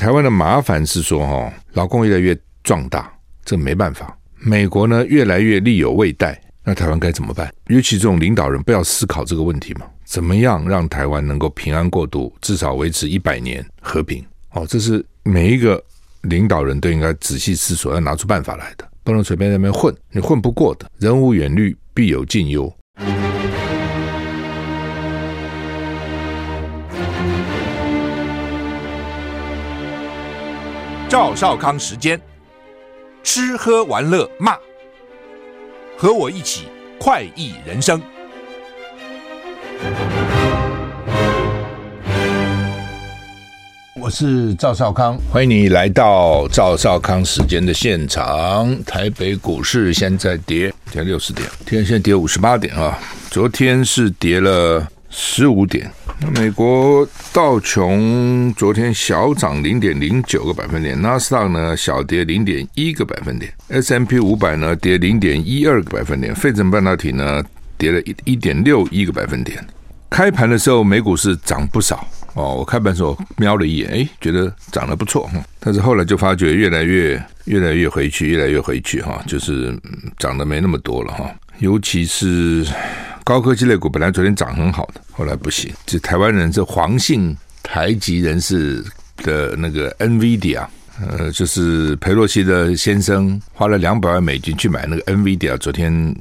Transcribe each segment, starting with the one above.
台湾的麻烦是说，哈，老共越来越壮大，这没办法。美国呢，越来越力有未逮，那台湾该怎么办？尤其这种领导人，不要思考这个问题嘛？怎么样让台湾能够平安过渡，至少维持一百年和平？哦，这是每一个领导人都应该仔细思索，要拿出办法来的，不能随便在那边混，你混不过的。人无远虑，必有近忧。赵少康时间，吃喝玩乐骂，和我一起快意人生。我是赵少康，欢迎你来到赵少康时间的现场。台北股市现在跌，跌六十点，今天现在跌五十八点啊。昨天是跌了十五点。美国道琼昨天小涨零点零九个百分点，纳斯达克呢小跌零点一个百分点，S M P 五百呢跌零点一二个百分点，费城半导体呢跌了一一点六一个百分点。开盘的时候美股是涨不少哦，我开盘的时候瞄了一眼，哎，觉得涨得不错，但是后来就发觉越来越越来越回去，越来越回去哈，就是涨得没那么多了哈，尤其是。高科技类股本来昨天涨很好的，后来不行。这台湾人这黄姓台籍人士的那个 NVIDIA，呃，就是裴洛西的先生花了两百万美金去买那个 NVIDIA，昨天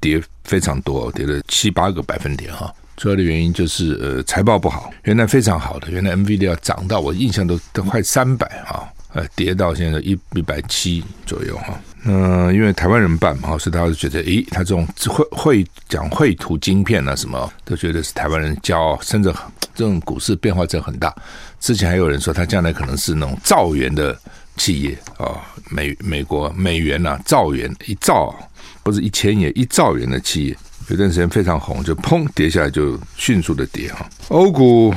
跌非常多，跌了七八个百分点哈。主要的原因就是呃财报不好，原来非常好的，原来 NVIDIA 涨到我印象都都快三百哈。呃，跌到现在一一百七左右哈。嗯、因为台湾人办嘛，所以大家就觉得，诶，他这种绘绘讲绘图晶片啊，什么都觉得是台湾人骄傲。甚至这种股市变化真很大。之前还有人说，他将来可能是那种兆元的企业啊、美美国美元呐、啊，兆元一兆，不是一千元，一兆元的企业，有段时间非常红，就砰跌下来，就迅速的跌哈。欧股。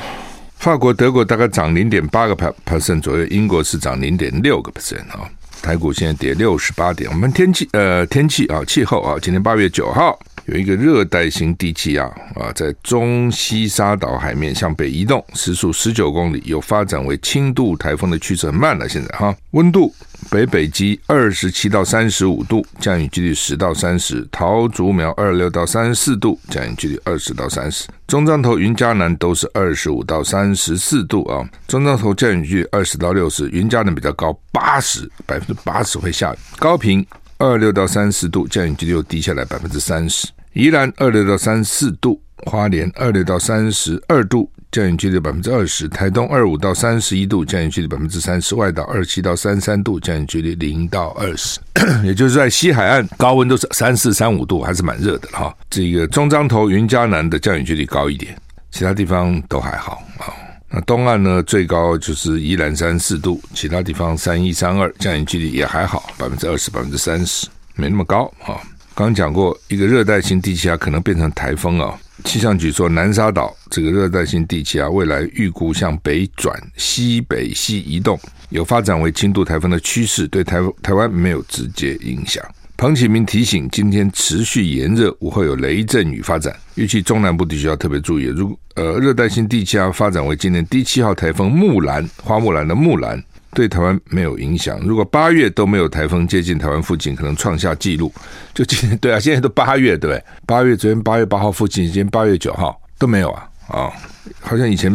法国、德国大概涨零点八个 percent 左右，英国是涨零点六个 percent 啊。台股现在跌六十八点。我们天气呃天气啊气候啊，今天八月九号。有一个热带型低气压啊，在中西沙岛海面向北移动，时速十九公里，有发展为轻度台风的趋势，很慢了。现在哈，温度北北极二十七到三十五度，降雨几率十到三十；桃竹苗二十六到三十四度，降雨几率二十到三十；中彰头、云嘉南都是二十五到三十四度啊，中彰头降雨几率二十到六十，云嘉南比较高，八十百分之八十会下雨，高频。二六到三十度，降雨几率又低下来百分之三十。宜兰二六到三十四度，花莲二六到三十二度，降雨几率百分之二十。台东二五到三十一度，降雨几率百分之三十。外岛二七到三三度，降雨几率零到二十。也就是在西海岸高温都是三四三五度，还是蛮热的哈。这个中彰投、云嘉南的降雨几率高一点，其他地方都还好啊。那东岸呢，最高就是宜兰三四度，其他地方三一三二，降雨几率也还好，百分之二十、百分之三十，没那么高啊。刚讲过，一个热带性低气压可能变成台风啊。气象局说，南沙岛这个热带性低气压未来预估向北转西北西移动，有发展为轻度台风的趋势，对台台湾没有直接影响。彭启明提醒：今天持续炎热，午后有雷阵雨发展，预计中南部地区要特别注意。如呃，热带性低气压发展为今年第七号台风木兰，花木兰的木兰对台湾没有影响。如果八月都没有台风接近台湾附近，可能创下纪录。就今天对啊，现在都八月对不对？八月昨天八月八号附近，今天八月九号都没有啊啊、好像以前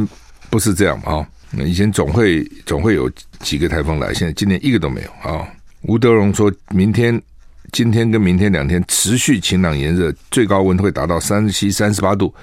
不是这样啊、哦，以前总会总会有几个台风来，现在今年一个都没有啊、吴德荣说明天。今天跟明天两天持续晴朗炎热，最高温会达到三十七、三十八度。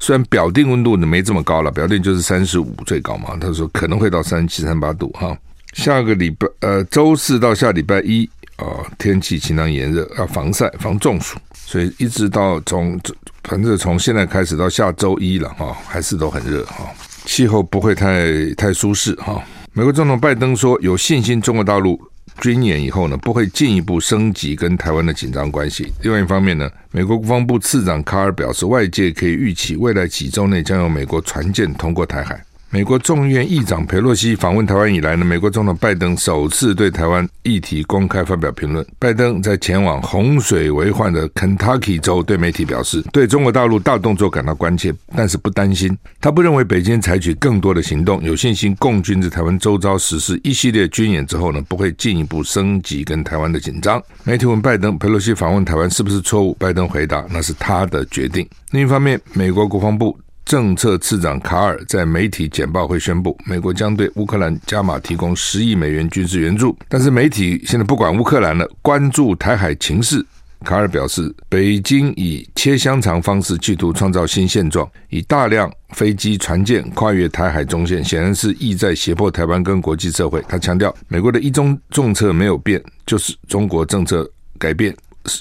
虽然表定温度呢没这么高了，表定就是三十五最高嘛。他说可能会到三十七、三八度哈。下个礼拜呃周四到下礼拜一啊、天气晴朗炎热，要防晒防中暑。所以一直到从反正从现在开始到下周一了哈，还是都很热哈，气候不会太太舒适哈。美国总统拜登说有信心中国大陆。军演以后呢，不会进一步升级跟台湾的紧张关系。另外一方面呢，美国国防部次长卡尔表示，外界可以预期未来几周内将有美国船舰通过台海。美国众议院议长佩洛西访问台湾以来呢，美国总统拜登首次对台湾议题公开发表评论。拜登在前往洪水为患的 Kentucky 州，对媒体表示，对中国大陆大动作感到关切，但是不担心。他不认为北京采取更多的行动，有信心共军在台湾周遭实施一系列军演之后呢，不会进一步升级跟台湾的紧张。媒体问拜登，佩洛西访问台湾是不是错误？拜登回答，那是他的决定。另一方面，美国国防部。政策次长卡尔在媒体简报会宣布，美国将对乌克兰加码提供十亿美元军事援助。但是媒体现在不管乌克兰了，关注台海情势。卡尔表示，北京以切香肠方式企图创造新现状，以大量飞机、船舰跨越台海中线，显然是意在胁迫台湾跟国际社会。他强调，美国的一中政策没有变，就是中国政策改变。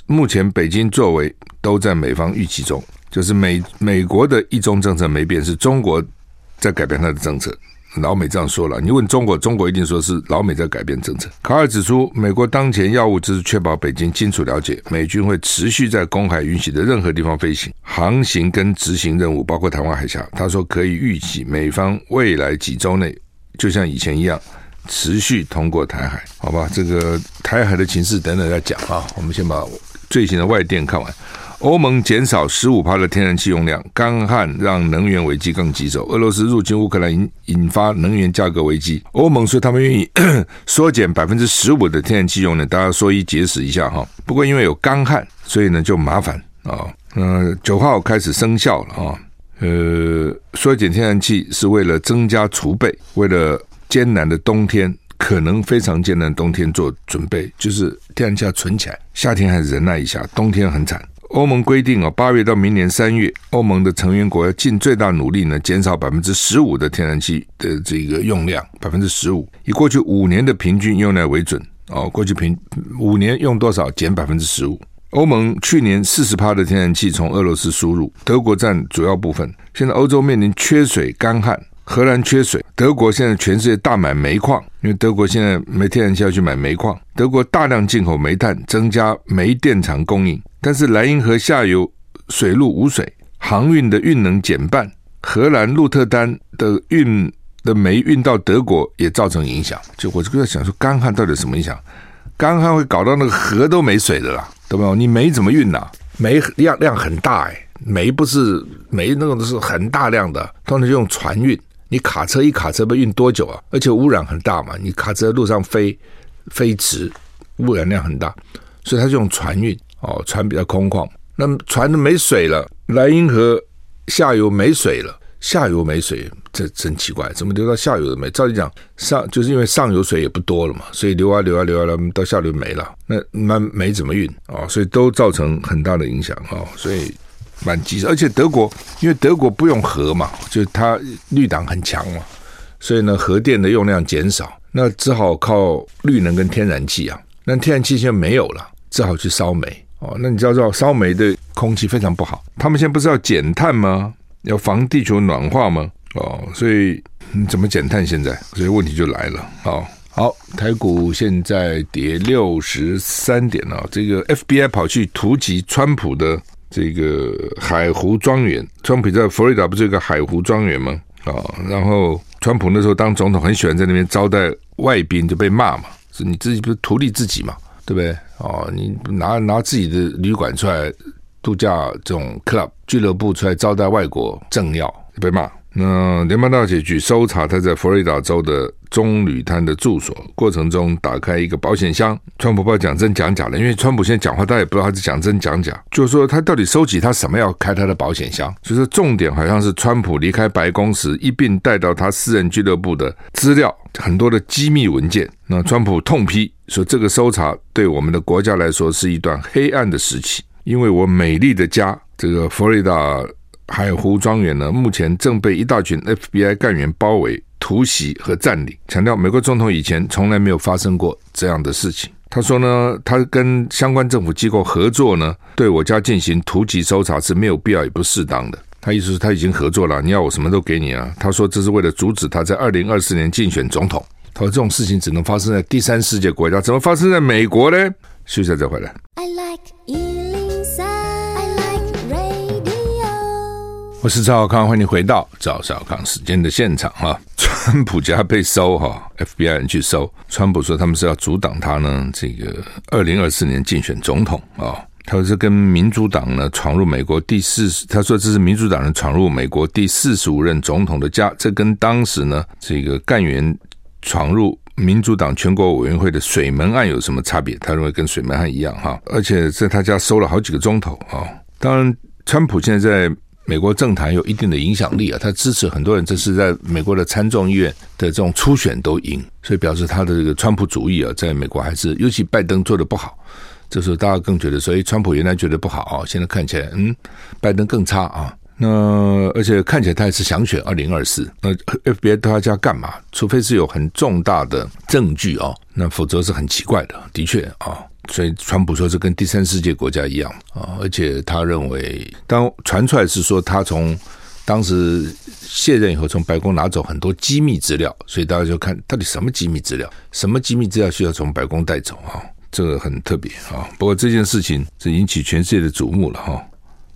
目前北京作为都在美方预期中。就是美美国的一中政策没变，是中国在改变它的政策。老美这样说了，你问中国，中国一定说是老美在改变政策。卡尔指出，美国当前要务就是确保北京清楚了解，美军会持续在公海允许的任何地方飞行、航行跟执行任务，包括台湾海峡。他说可以预计，美方未来几周内就像以前一样持续通过台海。好吧，这个台海的情势等等再讲啊。我们先把最新的外电看完。欧盟减少十五帕的天然气用量，干旱让能源危机更棘手。俄罗斯入侵乌克兰引引发能源价格危机，欧盟说他们愿意 缩减百分之十五的天然气用量，大家说一解释一下哈。不过因为有干旱，所以呢就麻烦啊。嗯，九号开始生效了啊。呃，缩减天然气是为了增加储备，为了艰难的冬天，可能非常艰难的冬天做准备，就是天然气要存起来，夏天还是忍耐一下，冬天很惨。欧盟规定啊，八月到明年三月，欧盟的成员国要尽最大努力呢，减少百分之十五的天然气的这个用量，百分之十五，以过去五年的平均用量为准哦。过去平五年用多少，减百分之十五。欧盟去年四十趴的天然气从俄罗斯输入，德国占主要部分。现在欧洲面临缺水、干旱。荷兰缺水，德国现在全世界大买煤矿，因为德国现在没天然气要去买煤矿。德国大量进口煤炭，增加煤电厂供应。但是莱茵河下游水路无水，航运的运能减半。荷兰鹿特丹的运的煤运到德国也造成影响。就我这个在想说，干旱到底什么影响？干旱会搞到那个河都没水的啦，懂没有？你煤怎么运呐？煤量量很大哎，煤不是煤那种都是很大量的，通常就用船运。你卡车一卡车被运多久啊？而且污染很大嘛，你卡车路上飞飞驰，污染量很大，所以它就用船运哦，船比较空旷。那么船都没水了，莱茵河下游没水了，下游没水，这真奇怪，怎么流到下游的没？照理讲上就是因为上游水也不多了嘛，所以流啊流啊流啊流，到下游没了，那那没怎么运啊？所以都造成很大的影响啊，所以。蛮棘手，而且德国因为德国不用核嘛，就它绿党很强嘛，所以呢，核电的用量减少，那只好靠绿能跟天然气啊。那天然气现在没有了，只好去烧煤哦。那你知道知道烧煤的空气非常不好，他们现在不是要减碳吗？要防地球暖化吗？哦，所以你怎么减碳？现在所以问题就来了。好，好，台股现在跌六十三点了，这个 FBI 跑去突击川普的。这个海湖庄园，川普在佛罗里达不是有个海湖庄园吗？哦，然后川普那时候当总统很喜欢在那边招待外宾，就被骂嘛，是你自己不是图利自己嘛，对不对？哦，你拿拿自己的旅馆出来度假，这种 club 俱乐部出来招待外国政要，被骂。那联邦大学局搜查他在佛罗里达州的棕榈滩的住所过程中，打开一个保险箱。川普不知道讲真讲假了，因为川普现在讲话，大家也不知道他是讲真讲假。就是说，他到底收集他什么要开他的保险箱？就是重点好像是川普离开白宫时一并带到他私人俱乐部的资料，很多的机密文件。那川普痛批说，这个搜查对我们的国家来说是一段黑暗的时期，因为我美丽的家，这个佛罗里达。海湖庄园呢，目前正被一大群 FBI 干员包围、突袭和占领。强调美国总统以前从来没有发生过这样的事情。他说呢，他跟相关政府机构合作呢，对我家进行突击搜查是没有必要也不适当的。他意思是他已经合作了，你要我什么都给你啊。他说这是为了阻止他在二零二四年竞选总统。他说这种事情只能发生在第三世界国家，怎么发生在美国呢？休息再回来。I like 我是赵小康，欢迎回到赵小康时间的现场哈。川普家被搜哈，FBI 人去搜，川普说他们是要阻挡他呢，这个二零二四年竞选总统啊。他说是跟民主党呢闯入美国第四，他说这是民主党人闯入美国第四十五任总统的家，这跟当时呢这个干员闯入民主党全国委员会的水门案有什么差别？他认为跟水门案一样哈，而且在他家搜了好几个钟头啊。当然，川普现在在。美国政坛有一定的影响力啊，他支持很多人，这是在美国的参众议院的这种初选都赢，所以表示他的这个川普主义啊，在美国还是尤其拜登做的不好，这时候大家更觉得，所以川普原来觉得不好啊，现在看起来，嗯，拜登更差啊。那而且看起来他也是想选二零二四，那 FBI 到他家干嘛？除非是有很重大的证据啊，那否则是很奇怪的，的确啊。所以，川普说是跟第三世界国家一样啊，而且他认为，当传出来是说他从当时卸任以后，从白宫拿走很多机密资料，所以大家就看到底什么机密资料，什么机密资料需要从白宫带走啊？这个很特别啊。不过这件事情是引起全世界的瞩目了哈。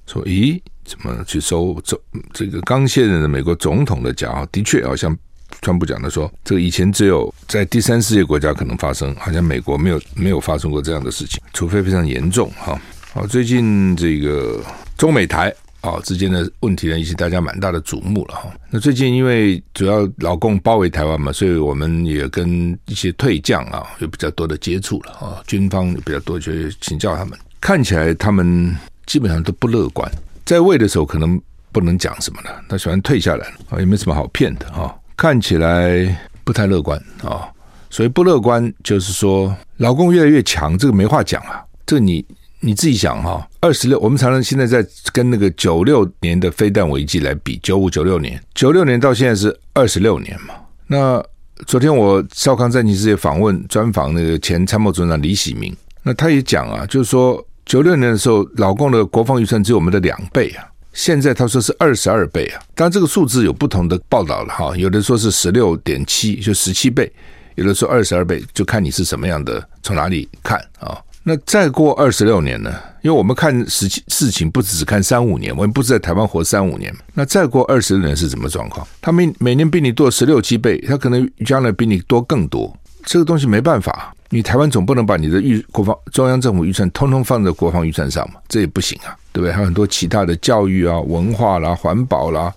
说，咦，怎么去搜这这个刚卸任的美国总统的家啊？的确好像。川普讲的说，这个以前只有在第三世界国家可能发生，好像美国没有没有发生过这样的事情，除非非常严重哈。好，最近这个中美台啊之间的问题呢，引起大家蛮大的瞩目了哈。那最近因为主要老共包围台湾嘛，所以我们也跟一些退将啊有比较多的接触了啊，军方比较多，就请教他们，看起来他们基本上都不乐观，在位的时候可能不能讲什么了，他喜欢退下来啊，也没什么好骗的哈。看起来不太乐观啊，所以不乐观就是说，老共越来越强，这个没话讲啊。这个你你自己想哈，二十六，我们常常现在在跟那个九六年的飞弹危机来比，九五九六年，九六年到现在是二十六年嘛。那昨天我少康战情室也访问专访那个前参谋总长李喜明，那他也讲啊，就是说九六年的时候，老共的国防预算只有我们的两倍啊。现在他说是二十二倍啊，当然这个数字有不同的报道了哈，有的说是十六点七，就十七倍，有的说二十二倍，就看你是什么样的，从哪里看啊？那再过二十六年呢？因为我们看事情事情不只是看三五年，我们不是在台湾活三五年，那再过二十年是什么状况？他每每年比你多十六七倍，他可能将来比你多更多，这个东西没办法。你台湾总不能把你的预国防中央政府预算通通放在国防预算上嘛？这也不行啊，对不对？还有很多其他的教育啊、文化啦、环保啦、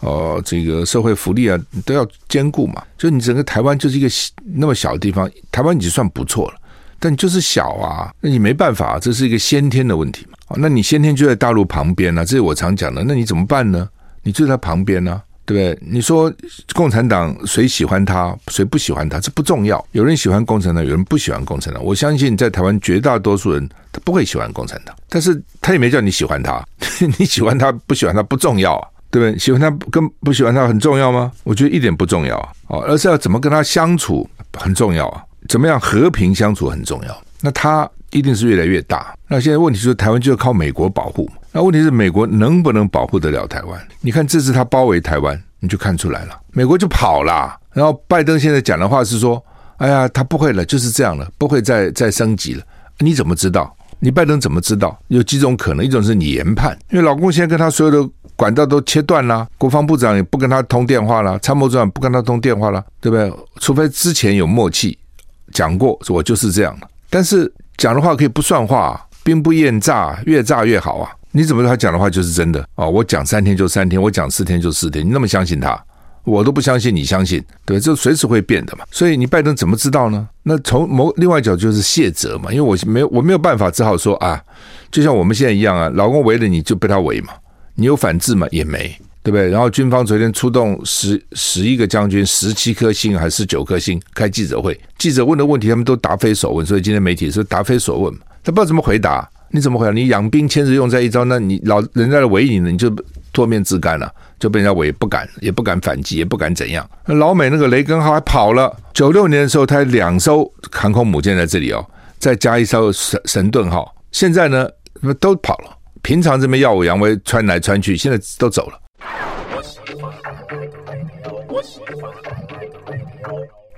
呃，这个社会福利啊，都要兼顾嘛。就你整个台湾就是一个那么小的地方，台湾已经算不错了，但就是小啊，那你没办法，这是一个先天的问题嘛。那你先天就在大陆旁边呢、这是我常讲的，那你怎么办呢？你就在旁边呢、对不对？你说共产党谁喜欢他，谁不喜欢他，这不重要。有人喜欢共产党，有人不喜欢共产党。我相信在台湾绝大多数人他不会喜欢共产党，但是他也没叫你喜欢他，你喜欢他不喜欢他不重要啊，对不对？喜欢他跟不喜欢他很重要吗？我觉得一点不重要啊，而是要怎么跟他相处很重要啊，怎么样和平相处很重要。那他一定是越来越大。那现在问题就是台湾就要靠美国保护。那问题是美国能不能保护得了台湾？你看这次他包围台湾，你就看出来了，美国就跑了。然后拜登现在讲的话是说：“哎呀，他不会了，就是这样了，不会再再升级了。”你怎么知道？你拜登怎么知道？有几种可能，一种是你研判，因为老共现在跟他所有的管道都切断了，国防部长也不跟他通电话了，参谋长不跟他通电话了，对不对？除非之前有默契讲过，我就是这样了。但是讲的话可以不算话，兵不厌诈，越诈越好啊。你怎么他讲的话就是真的啊？我讲三天就三天，我讲四天就四天，你那么相信他，我都不相信你相信，对，这随时会变的嘛。所以你拜登怎么知道呢？那从某另外一角就是卸责嘛，因为我没我没有办法，只好说啊，就像我们现在一样啊，老公围了你就被他围嘛，你有反制嘛？也没，对不对？然后军方昨天出动十十一个将军，十七颗星还是九颗星，开记者会，记者问的问题他们都答非所问，所以今天媒体说答非所问嘛，他不知道怎么回答。你怎么回答？你养兵千日，用在一朝，那你老人家来围你呢，你就脱面自干了，就被人家围，不敢，也不敢反击，也不敢怎样。那老美那个雷根号还跑了，九六年的时候，他两艘航空母舰在这里哦，再加一艘神神盾号，现在呢都跑了。平常这边耀武扬威，穿来穿去，现在都走了。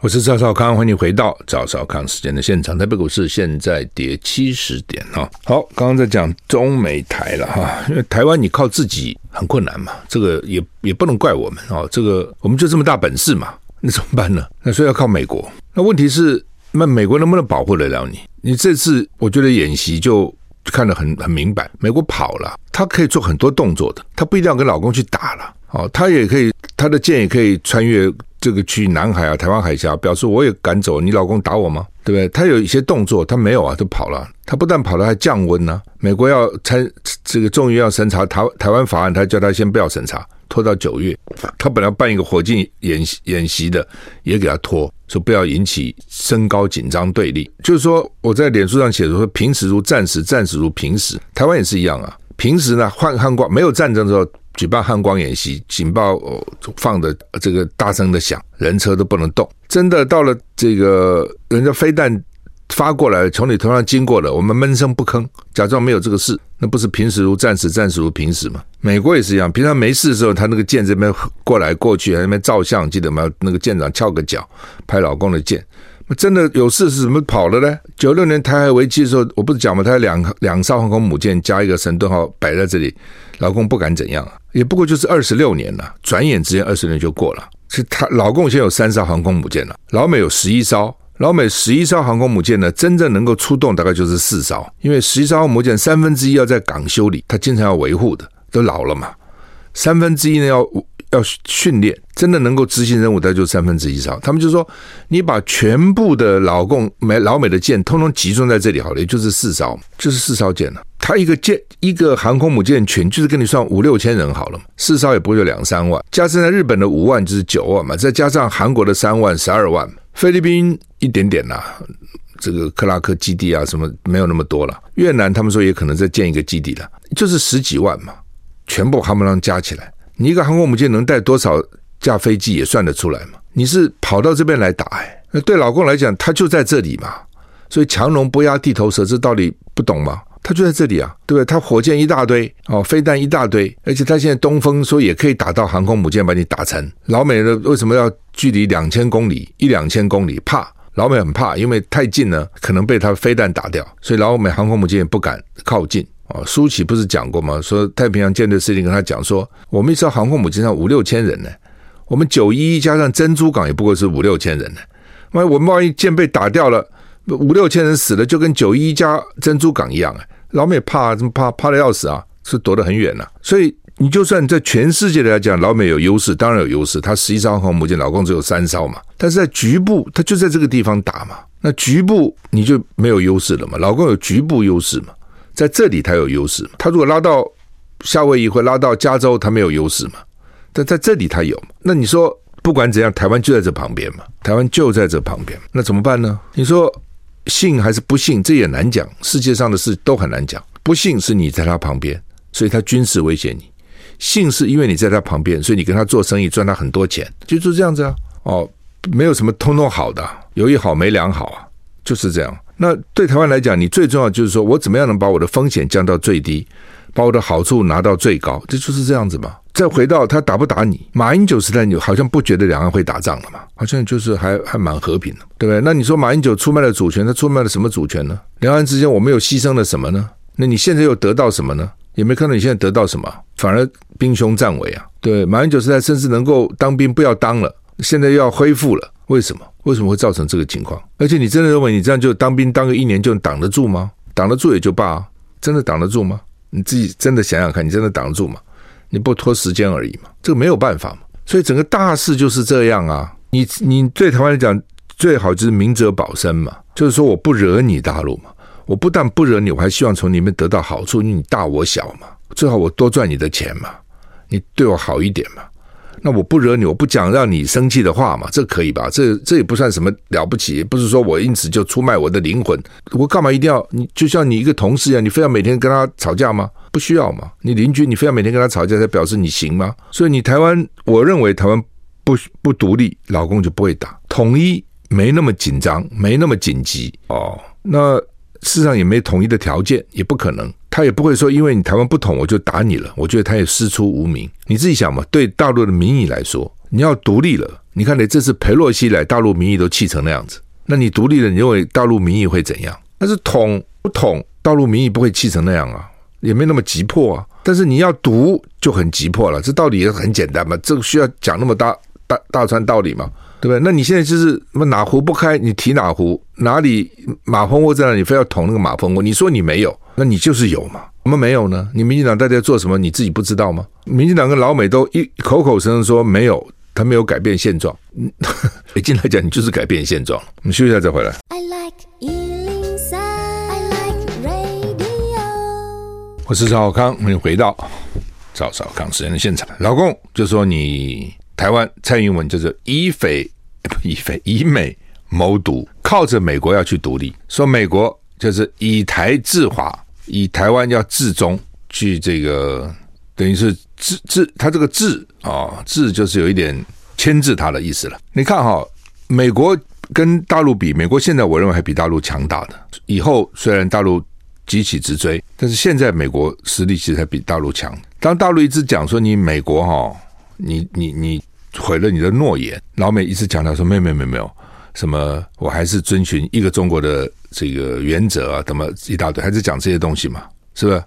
我是赵少康，欢迎回到赵少康时间的现场。台北股市现在跌七十点哈。好，刚刚在讲中美台了哈，因为台湾你靠自己很困难嘛，这个也也不能怪我们哦。这个我们就这么大本事嘛，那怎么办呢？那所以要靠美国。那问题是，那美国能不能保护得了你？你这次我觉得演习就看得很很明白，美国跑了，他可以做很多动作的，他不一定要跟老公去打了哦，他也可以，他的舰也可以穿越。这个去南海啊，台湾海峡，表示我也敢走，你老公打我吗？对不对？他有一些动作，他没有啊，都跑了。他不但跑了，还降温呢、美国要参这个终于要审查台台湾法案，他叫他先不要审查，拖到九月。他本来办一个火箭演演习的，也给他拖，说不要引起升高紧张对立。就是说，我在脸书上写的说，平时如战时，战时如平时。台湾也是一样啊。平时呢，换汉光没有战争的时候。举办汉光演习，警报放的这个大声的响，人车都不能动。真的到了这个人家飞弹发过来，从你头上经过了，我们闷声不吭，假装没有这个事。那不是平时如战时，战时如平时吗？美国也是一样，平常没事的时候，他那个舰这边过来过去，还那边照相，记得吗？那个舰长翘个脚拍老公的舰。真的有事是怎么跑了呢？九六年台海危机的时候，我不是讲吗？他两两艘航空母舰加一个神盾号摆在这里，老公不敢怎样啊，也不过就是二十六年了，转眼之间二十年就过了。是他老共现在有三艘航空母舰了，老美有十一艘，老美十一艘航空母舰呢，真正能够出动大概就是四艘，因为十一艘航母舰三分之一要在港修理，他经常要维护的，都老了嘛，三分之一呢要。要训练，真的能够执行任务，的就三分之一艘。他们就说，你把全部的老共美老美的舰通通集中在这里好了，也就是四艘，就是四艘舰了。他一个舰一个航空母舰群，就是跟你算五六千人好了嘛，四艘也不会有两三万，加上日本的五万就是九万嘛，再加上韩国的三万十二万，菲律宾一点点呐、这个克拉克基地啊什么没有那么多了。越南他们说也可能再建一个基地了，就是十几万嘛，全部夯不啷加起来。你一个航空母舰能带多少架飞机也算得出来嘛？你是跑到这边来打哎？那对老共来讲，他就在这里嘛。所以强龙不压地头蛇，这道理不懂吗？他就在这里啊，对不对？他火箭一大堆哦，飞弹一大堆，而且他现在东风说也可以打到航空母舰把你打沉。老美的为什么要距离两千公里一两千公里？怕老美很怕，因为太近了可能被他飞弹打掉，所以老美航空母舰也不敢靠近。啊，苏起不是讲过吗？说太平洋舰队司令跟他讲说，我们一艘航空母舰上五六千人呢，我们九一一加上珍珠港也不过是五六千人呢。万一我们万一舰被打掉了，五六千人死了，就跟九一一加珍珠港一样啊。老美怕怎么怕？怕的要死啊，是躲得很远呐。所以你就算在全世界来讲，老美有优势，当然有优势。他十一艘航空母舰，老共只有三艘嘛。但是在局部，他就在这个地方打嘛。那局部你就没有优势了嘛。老共有局部优势嘛。在这里他有优势？他如果拉到夏威夷或拉到加州，他没有优势嘛？但在这里他有。那你说不管怎样，台湾就在这旁边嘛？台湾就在这旁边，那怎么办呢？你说信还是不信？这也难讲。世界上的事都很难讲。不信是你在他旁边，所以他军事威胁你；信是因为你在他旁边，所以你跟他做生意赚他很多钱，就是这样子啊。哦，没有什么通通好的，有一好没两好啊，就是这样。那对台湾来讲，你最重要就是说我怎么样能把我的风险降到最低，把我的好处拿到最高，这就是这样子嘛。再回到他打不打你，马英九时代你好像不觉得两岸会打仗了嘛？好像就是还还蛮和平的，对不对？那你说马英九出卖了主权，他出卖了什么主权呢？两岸之间我们又牺牲了什么呢？那你现在又得到什么呢？也没看到你现在得到什么，反而兵凶战危啊。对，马英九时代甚至能够当兵不要当了，现在又要恢复了，为什么？为什么会造成这个情况？而且你真的认为你这样就当兵当个一年就挡得住吗？挡得住也就罢，真的挡得住吗？你自己真的想想看，你真的挡得住吗？你不拖时间而已嘛，这个没有办法嘛。所以整个大势就是这样啊。你你对台湾来讲最好就是明哲保身嘛，就是说我不惹你大陆嘛，我不但不惹你，我还希望从里面得到好处，因为你大我小嘛，最好我多赚你的钱嘛，你对我好一点嘛。那我不惹你，我不讲让你生气的话嘛，这可以吧？这这也不算什么了不起，不是说我因此就出卖我的灵魂。我干嘛一定要你？就像你一个同事一样，你非要每天跟他吵架吗？不需要嘛。你邻居，你非要每天跟他吵架才表示你行吗？所以你台湾，我认为台湾不不独立，老公就不会打。统一没那么紧张，没那么紧急哦。那事实上也没统一的条件，也不可能。他也不会说，因为你台湾不统，我就打你了。我觉得他也师出无名。你自己想嘛，对大陆的民意来说，你要独立了，你看，你这次裴洛西来，大陆民意都气成那样子。那你独立了，你认为大陆民意会怎样？但是统不统，大陆民意不会气成那样啊，也没那么急迫啊。但是你要独就很急迫了，这道理也很简单嘛，这个需要讲那么大大大串道理嘛，对不对？那你现在就是哪壶不开，你提哪壶，哪里马蜂窝在那里，你非要捅那个马蜂窝。你说你没有，那你就是有嘛。我们没有呢？你民进党到底在做什么？你自己不知道吗？民进党跟老美都一口口声声说没有。他没有改变现状，北京来讲，你就是改变现状。我们休息一下再回来。I like 103, I like radio。我是赵少康，欢迎回到赵少康时间的现场。老公就说你台湾蔡英文就是以匪不以匪以美谋独，靠着美国要去独立，说美国就是以台制华，以台湾要制中，去这个。等于是制制，他这个制啊，制就是有一点牵制他的意思了。你看哈，美国跟大陆比，美国现在我认为还比大陆强大的。以后虽然大陆急起直追，但是现在美国实力其实还比大陆强。当大陆一直讲说你美国哈，你你你毁了你的诺言，老美一直强调说没没有没有没有什么，我还是遵循一个中国的这个原则啊，怎么一大堆，还是讲这些东西嘛，是不是？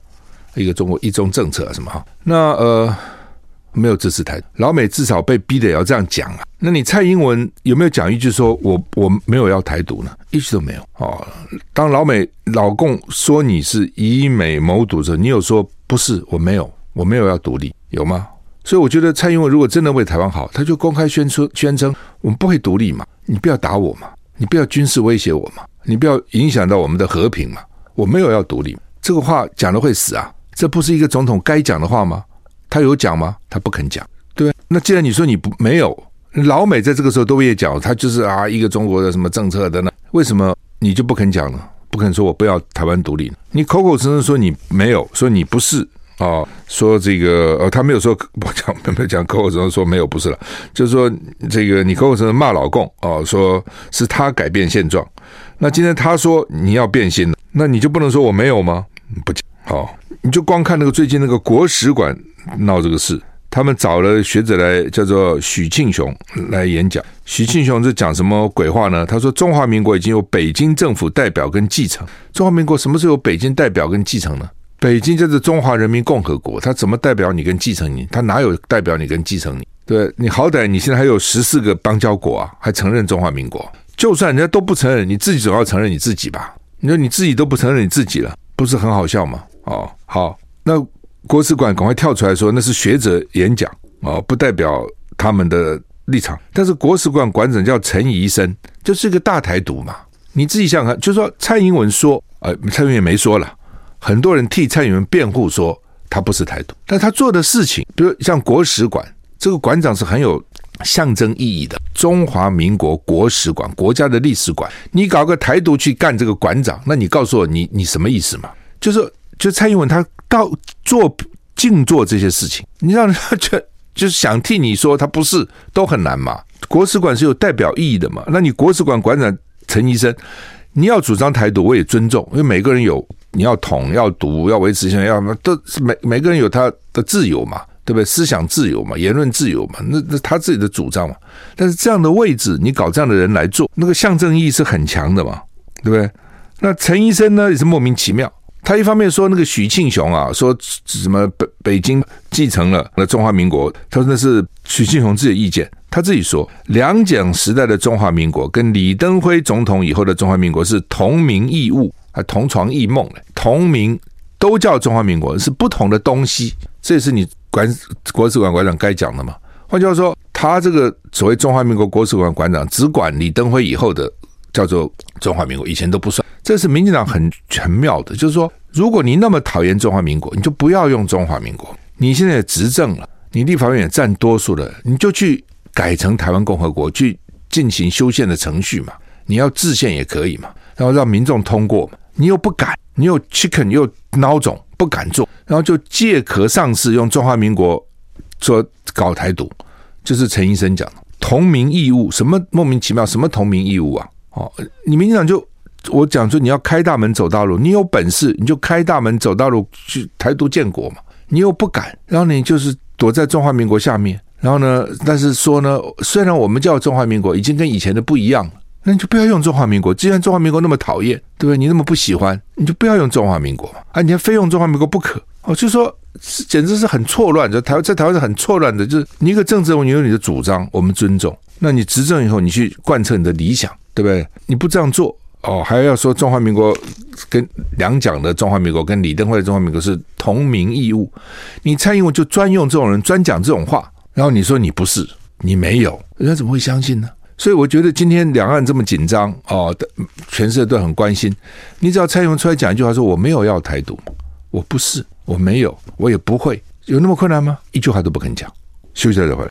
一个中国一中政策啊什么哈？那呃没有支持台，老美至少被逼得也要这样讲啊。那你蔡英文有没有讲一句说我我没有要台独呢？一句都没有哦。当老美老共说你是以美谋独的时候，你有说不是？我没有，我没有要独立，有吗？所以我觉得蔡英文如果真的为台湾好，他就公开宣称宣称我们不会独立嘛，你不要打我嘛，你不要军事威胁我嘛，你不要影响到我们的和平嘛，我没有要独立，这个话讲了会死啊。这不是一个总统该讲的话吗？他有讲吗？他不肯讲，对。那既然你说你不没有，老美在这个时候都也讲，他就是啊一个中国的什么政策的呢？为什么你就不肯讲呢？不肯说我不要台湾独立？你口口声声说你没有，说你不是啊，说这个呃他没有说我讲没有讲口口声声说没有不是了，就是说这个你口口声声骂老共啊，说是他改变现状。那今天他说你要变心了，那你就不能说我没有吗？不讲好。你就光看那个最近那个国史馆闹这个事，他们找了学者来，叫做许庆雄来演讲。许庆雄是讲什么鬼话呢？他说中华民国已经有北京政府代表跟继承。中华民国什么时候有北京代表跟继承呢？北京就是中华人民共和国，他怎么代表你跟继承你？他哪有代表你跟继承你？对，你好歹你现在还有十四个邦交国啊，还承认中华民国。就算人家都不承认，你自己总要承认你自己吧？你说你自己都不承认你自己了，不是很好笑吗？哦，好，那国史馆赶快跳出来说那是学者演讲哦，不代表他们的立场。但是国史馆馆长叫陈仪生，就是一个大台独嘛。你自己想想看，就说蔡英文说，呃，蔡英文也没说了，很多人替蔡英文辩护说他不是台独，但他做的事情，比如像国史馆这个馆长是很有象征意义的，中华民国国史馆，国家的历史馆，你搞个台独去干这个馆长，那你告诉我，你你什么意思嘛？就是。就蔡英文他到做尽做这些事情，你让他就就是想替你说他不是都很难嘛？国史馆是有代表意义的嘛？那你国史馆馆长陈仪生，你要主张台独，我也尊重，因为每个人有你要统要独要维持现，要什么都是每每个人有他的自由嘛，对不对？思想自由嘛，言论自由嘛，那那他自己的主张嘛。但是这样的位置，你搞这样的人来做，那个象征意义是很强的嘛，对不对？那陈医生呢也是莫名其妙。他一方面说那个许庆雄啊，说什么北北京继承了那中华民国，他说那是许庆雄自己的意见。他自己说，两蒋时代的中华民国跟李登辉总统以后的中华民国是同名异物，还同床异梦的，同名都叫中华民国，是不同的东西。这也是你馆国史馆馆长该讲的嘛？换句话说，他这个所谓中华民国国史馆馆长只管李登辉以后的叫做中华民国，以前都不算。这是民进党很很妙的，就是说，如果你那么讨厌中华民国，你就不要用中华民国。你现在执政了，你立法院也占多数了，你就去改成台湾共和国，去进行修宪的程序嘛。你要制宪也可以嘛，然后让民众通过嘛。你又不敢，你又 chicken 又孬种，不敢做，然后就借壳上市，用中华民国说搞台独，就是陈医生讲的同名异物，什么莫名其妙，什么同名异物啊？哦，你民进党就。我讲说你要开大门走大路，你有本事你就开大门走大路去台独建国嘛，你又不敢，然后你就是躲在中华民国下面，然后呢，但是说呢，虽然我们叫中华民国，已经跟以前的不一样了，那你就不要用中华民国。既然中华民国那么讨厌，对不对？你那么不喜欢，你就不要用中华民国嘛。啊，你还非用中华民国不可哦，就说是简直是很错乱。就台湾在台湾是很错乱的，就是你一个政治人物，你有你的主张，我们尊重。那你执政以后，你去贯彻你的理想，对不对？你不这样做。哦，还要说中华民国跟两蒋的中华民国跟李登辉的中华民国是同名异物，你蔡英文就专用这种人，专讲这种话，然后你说你不是，你没有，人家怎么会相信呢？所以我觉得今天两岸这么紧张哦，全世界都很关心，你只要蔡英文出来讲一句话，说我没有要台独，我不是，我没有，我也不会，有那么困难吗？一句话都不肯讲，休息再回来。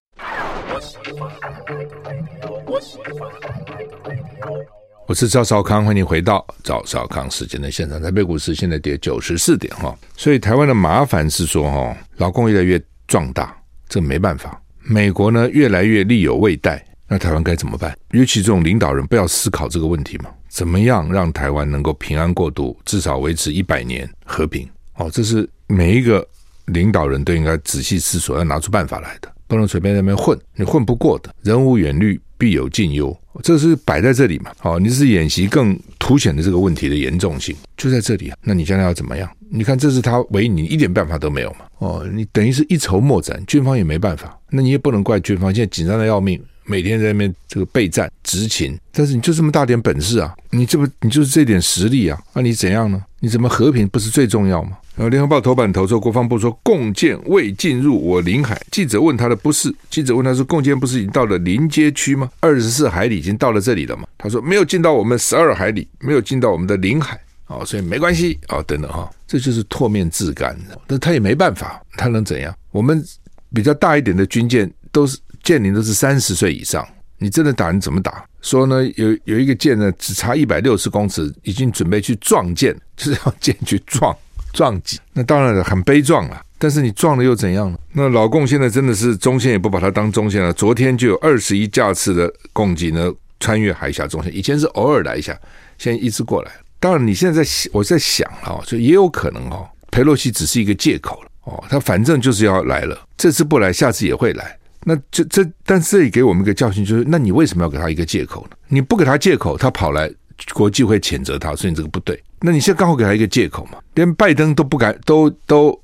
我是赵少康，欢迎回到赵少康时间的现场。台北股市现在跌九十四点哈，所以台湾的麻烦是说哈，劳工越来越壮大，这没办法。美国呢越来越力有未逮，那台湾该怎么办？尤其这种领导人不要思考这个问题嘛？怎么样让台湾能够平安过渡，至少维持一百年和平？哦，这是每一个领导人都应该仔细思索，要拿出办法来的，不能随便在那边混，你混不过的。人无远虑。必有近忧，这是摆在这里嘛？好，你是演习更凸显的这个问题的严重性，就在这里啊。那你将来要怎么样？你看，这是他唯一，你一点办法都没有嘛？哦，你等于是一筹莫展，军方也没办法。那你也不能怪军方，现在紧张的要命，每天在那边这个备战执勤。但是你就这么大点本事啊，你这不你就是这点实力啊？那你怎样呢？你怎么和平不是最重要吗？然后，《联合报》头版头说，国防部说共建未进入我领海。记者问他的不是，记者问他说，共建不是已经到了临街区吗？二十四海里已经到了这里了吗？他说没有进到我们十二海里，没有进到我们的领海哦，所以没关系哦，等等哈，这就是唾面自干。但他也没办法，他能怎样？我们比较大一点的军舰都是舰龄都是三十岁以上，你真的打你怎么打？说呢，有有一个舰呢，只差一百六十公尺，已经准备去撞舰，就是要舰去撞。撞击，那当然，很悲壮了。但是你撞了又怎样呢？那老共现在真的是中线也不把它当中线了。昨天就有二十一架次的共机呢穿越海峡中线，以前是偶尔来一下，现在一直过来。当然，你现在在想，我在想啊，就也有可能哦，佩洛西只是一个借口了哦，他反正就是要来了，这次不来，下次也会来。那这这，但这里给我们一个教训，就是那你为什么要给他一个借口呢？你不给他借口，他跑来。国际会谴责他，所以你这个不对。那你现在刚好给他一个借口嘛？连拜登都不敢，都都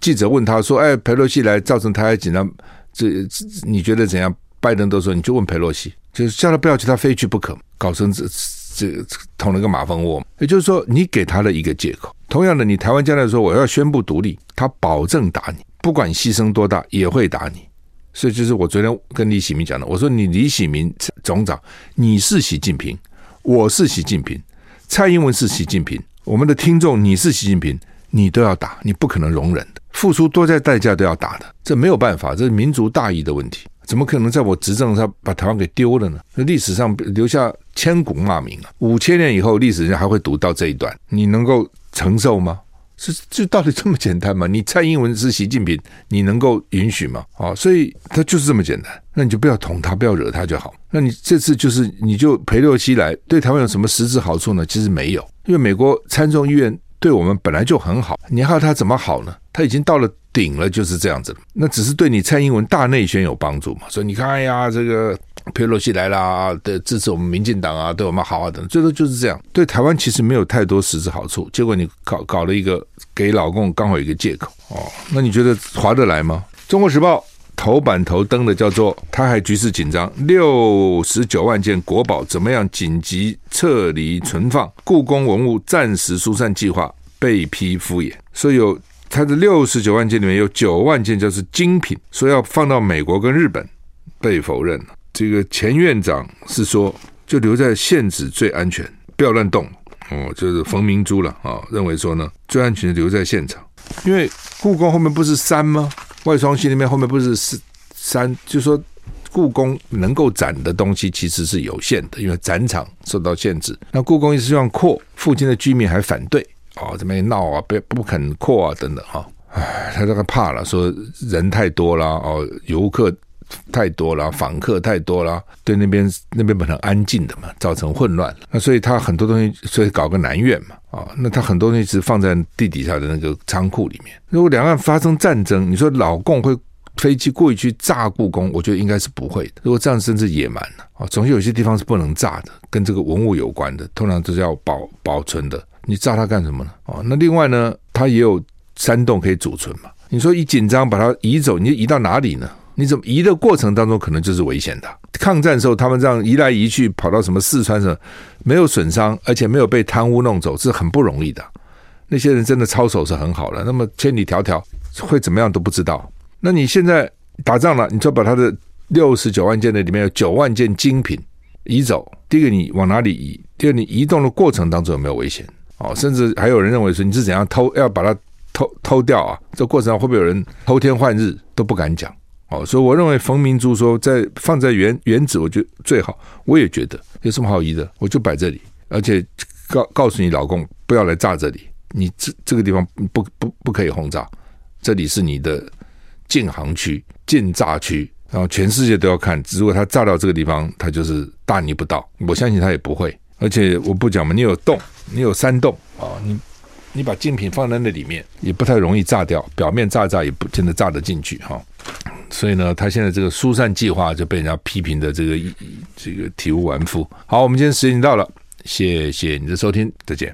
记者问他说：“哎，佩洛西来造成台海紧张，这这你觉得怎样？”拜登都说：“你就问佩洛西，就是叫他不要去，他非去不可，搞成这这捅了个马蜂窝。”也就是说，你给他了一个借口。同样的，你台湾将来说我要宣布独立，他保证打你，不管牺牲多大也会打你。所以，就是我昨天跟李喜明讲的，我说你李喜明总长，你是习近平。我是习近平，蔡英文是习近平，我们的听众你是习近平，你都要打，你不可能容忍的，付出多大代价都要打的，这没有办法，这是民族大义的问题，怎么可能在我执政上把台湾给丢了呢？历史上留下千古骂名啊，五千年以后历史上还会读到这一段，你能够承受吗？是，就到底这么简单吗？你蔡英文是习近平，你能够允许吗？啊，所以他就是这么简单，那你就不要捅他，不要惹他就好。那你这次就是你就陪洛西来，对台湾有什么实质好处呢？其实没有，因为美国参众议院对我们本来就很好，你还要他怎么好呢？他已经到了顶了，就是这样子。那只是对你蔡英文大内宣有帮助嘛？所以你看，哎呀，这个。佩洛西来啦，的支持我们民进党啊，对我们好啊等，最多就是这样。对台湾其实没有太多实质好处。结果你搞搞了一个给老共刚好一个借口哦，那你觉得划得来吗？中国时报头版头登的叫做“台海局势紧张，六十九万件国宝怎么样紧急撤离存放？故宫文物暂时疏散计划被批敷衍”。所以有它的六十九万件里面有九万件就是精品，说要放到美国跟日本，被否认了。这个前院长是说，就留在现址最安全，不要乱动哦。就是冯明珠了啊，认为说呢，最安全的留在现场，因为故宫后面不是山吗？外双溪那边后面不是是山，就说故宫能够展的东西其实是有限的，因为展场受到限制。那故宫一直希望扩，附近的居民还反对哦，这边闹啊，不不肯扩啊，等等哈。唉，他这个怕了，说人太多了哦，游客。太多了，访客太多了，对那边那边本来安静的嘛，造成混乱。那所以他很多东西，所以搞个南院嘛，啊，那他很多东西是放在地底下的那个仓库里面。如果两岸发生战争，你说老共会飞机故意去炸故宫，我觉得应该是不会的。如果这样，甚至野蛮了啊！总有些地方是不能炸的，跟这个文物有关的，通常都是要保保存的。你炸它干什么呢？哦，那另外呢，它也有山洞可以储存嘛。你说一紧张把它移走，你移到哪里呢？你怎么移的过程当中可能就是危险的？抗战的时候他们这样移来移去，跑到什么四川省，没有损伤，而且没有被贪污弄走，是很不容易的。那些人真的操守是很好的，那么千里迢迢会怎么样都不知道。那你现在打仗了，你就把他的六十九万件的里面有九万件精品移走。第一个你往哪里移？第二你移动的过程当中有没有危险？哦，甚至还有人认为说你是怎样偷，要把它偷偷掉啊？这过程上会不会有人偷天换日都不敢讲。哦，所以我认为冯明珠说在放在原原址，我觉得最好。我也觉得有什么好移的，我就摆这里，而且告告诉你老公不要来炸这里，你这这个地方不不不可以轰炸，这里是你的禁航区、禁炸区，然后全世界都要看。如果他炸到这个地方，他就是大逆不道。我相信他也不会。而且我不讲嘛，你有洞，你有山洞啊，你你把精品放在那里面，也不太容易炸掉。表面炸炸也不真的炸得进去哈。所以呢，他现在这个疏散计划就被人家批评的这个这个体无完肤。好，我们今天时间到了，谢谢你的收听，再见。